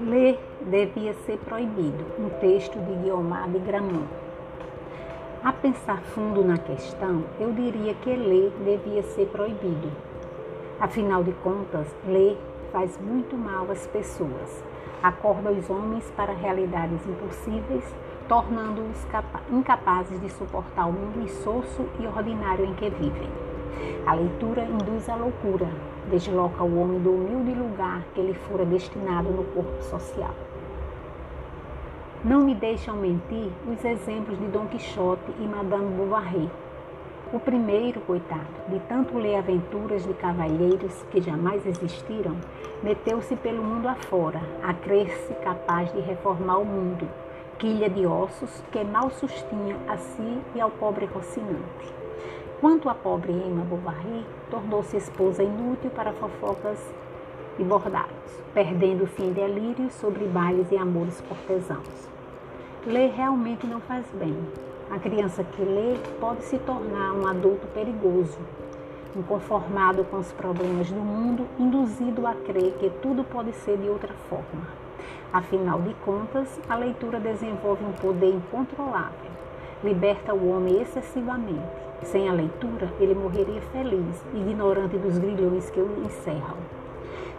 Ler devia ser proibido. Um texto de Guiomar de Gramont. A pensar fundo na questão, eu diria que ler devia ser proibido. Afinal de contas, ler faz muito mal às pessoas. Acorda os homens para realidades impossíveis, tornando-os incapazes de suportar o mundo insosso e ordinário em que vivem. A leitura induz à loucura, desloca o homem do humilde lugar que lhe fora destinado no corpo social. Não me deixam mentir os exemplos de Dom Quixote e Madame Bovary. O primeiro, coitado, de tanto ler aventuras de cavalheiros que jamais existiram, meteu-se pelo mundo afora, a crer-se capaz de reformar o mundo, quilha de ossos que mal sustinha a si e ao pobre Rocinante. Quanto à pobre Emma Bovary, tornou-se esposa inútil para fofocas e bordados, perdendo-se em delírios sobre bailes e amores cortesãos. Ler realmente não faz bem. A criança que lê pode se tornar um adulto perigoso, inconformado com os problemas do mundo, induzido a crer que tudo pode ser de outra forma. Afinal de contas, a leitura desenvolve um poder incontrolável, liberta o homem excessivamente sem a leitura, ele morreria feliz, ignorante dos grilhões que o encerram.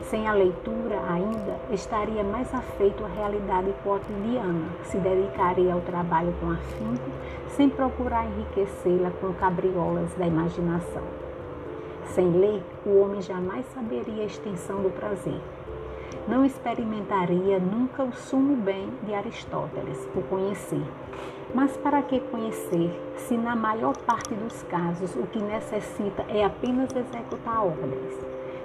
Sem a leitura, ainda, estaria mais afeito à realidade cotidiana, se dedicaria ao trabalho com afinco, sem procurar enriquecê-la com cabriolas da imaginação. Sem ler, o homem jamais saberia a extensão do prazer. Não experimentaria nunca o sumo bem de Aristóteles, o conhecer mas para que conhecer, se na maior parte dos casos o que necessita é apenas executar ordens?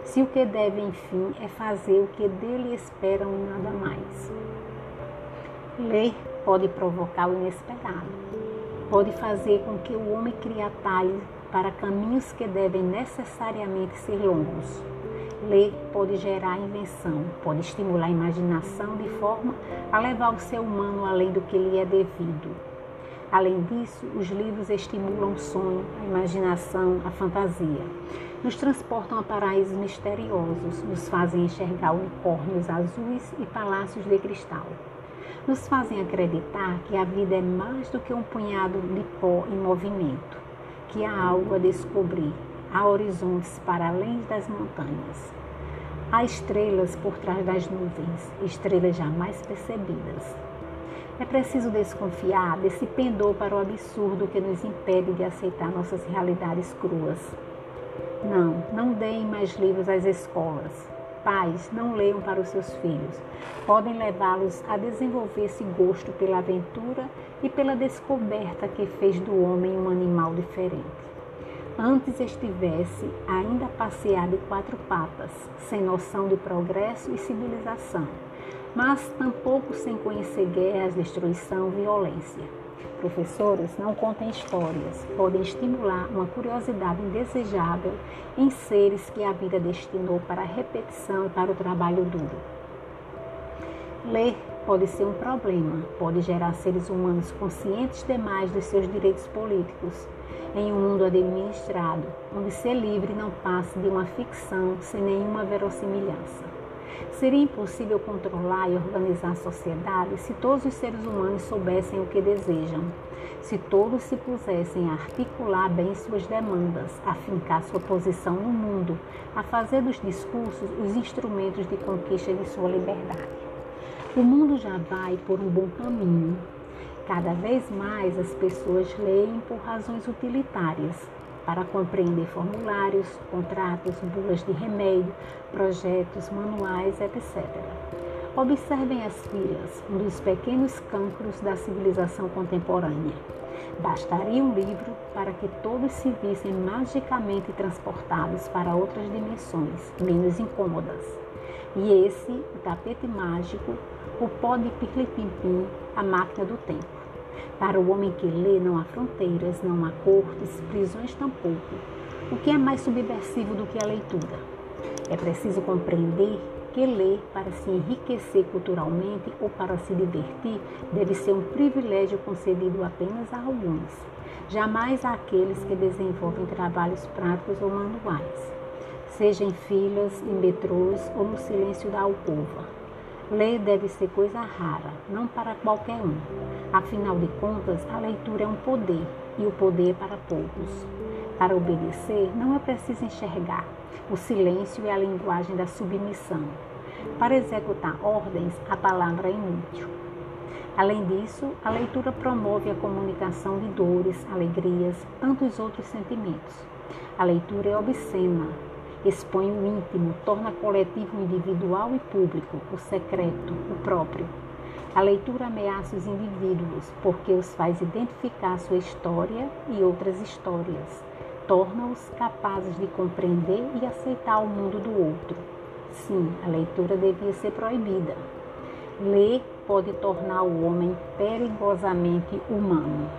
Se o que deve, enfim, é fazer o que dele esperam e nada mais. Ler pode provocar o inesperado, pode fazer com que o homem crie atalhos para caminhos que devem necessariamente ser longos. Ler pode gerar invenção, pode estimular a imaginação de forma a levar o ser humano além do que lhe é devido Além disso, os livros estimulam o sonho, a imaginação, a fantasia. Nos transportam a paraísos misteriosos, nos fazem enxergar unicórnios azuis e palácios de cristal. Nos fazem acreditar que a vida é mais do que um punhado de pó em movimento, que há algo a descobrir, há horizontes para além das montanhas. Há estrelas por trás das nuvens, estrelas jamais percebidas. É preciso desconfiar desse pendor para o absurdo que nos impede de aceitar nossas realidades cruas. Não, não deem mais livros às escolas. Pais, não leiam para os seus filhos. Podem levá-los a desenvolver esse gosto pela aventura e pela descoberta que fez do homem um animal diferente. Antes estivesse ainda a passear de quatro patas, sem noção de progresso e civilização mas tampouco sem conhecer guerras, destruição, violência. Professores não contem histórias, podem estimular uma curiosidade indesejável em seres que a vida destinou para a repetição e para o trabalho duro. Ler pode ser um problema, pode gerar seres humanos conscientes demais dos seus direitos políticos, em um mundo administrado, onde ser livre não passa de uma ficção sem nenhuma verossimilhança. Seria impossível controlar e organizar a sociedade se todos os seres humanos soubessem o que desejam, se todos se pusessem a articular bem suas demandas, a fincar sua posição no mundo, a fazer dos discursos os instrumentos de conquista de sua liberdade. O mundo já vai por um bom caminho. Cada vez mais as pessoas leem por razões utilitárias, para compreender formulários, contratos, bulas de remédio, projetos, manuais, etc. Observem as filas, um dos pequenos cancros da civilização contemporânea. Bastaria um livro para que todos se vissem magicamente transportados para outras dimensões, menos incômodas. E esse, o tapete mágico, o pó de pirlipimpim, a máquina do tempo. Para o homem que lê, não há fronteiras, não há cortes, prisões tampouco. O que é mais subversivo do que a leitura? É preciso compreender que ler para se enriquecer culturalmente ou para se divertir deve ser um privilégio concedido apenas a alguns, jamais àqueles que desenvolvem trabalhos práticos ou manuais, seja em filas, em metrôs ou no silêncio da alcova. Ler deve ser coisa rara, não para qualquer um. Afinal de contas, a leitura é um poder e o poder é para poucos. Para obedecer, não é preciso enxergar. O silêncio é a linguagem da submissão. Para executar ordens, a palavra é inútil. Além disso, a leitura promove a comunicação de dores, alegrias, tantos outros sentimentos. A leitura é obscena, expõe o íntimo, torna coletivo o individual e público, o secreto, o próprio. A leitura ameaça os indivíduos porque os faz identificar sua história e outras histórias, torna-os capazes de compreender e aceitar o mundo do outro. Sim, a leitura devia ser proibida. Ler pode tornar o homem perigosamente humano.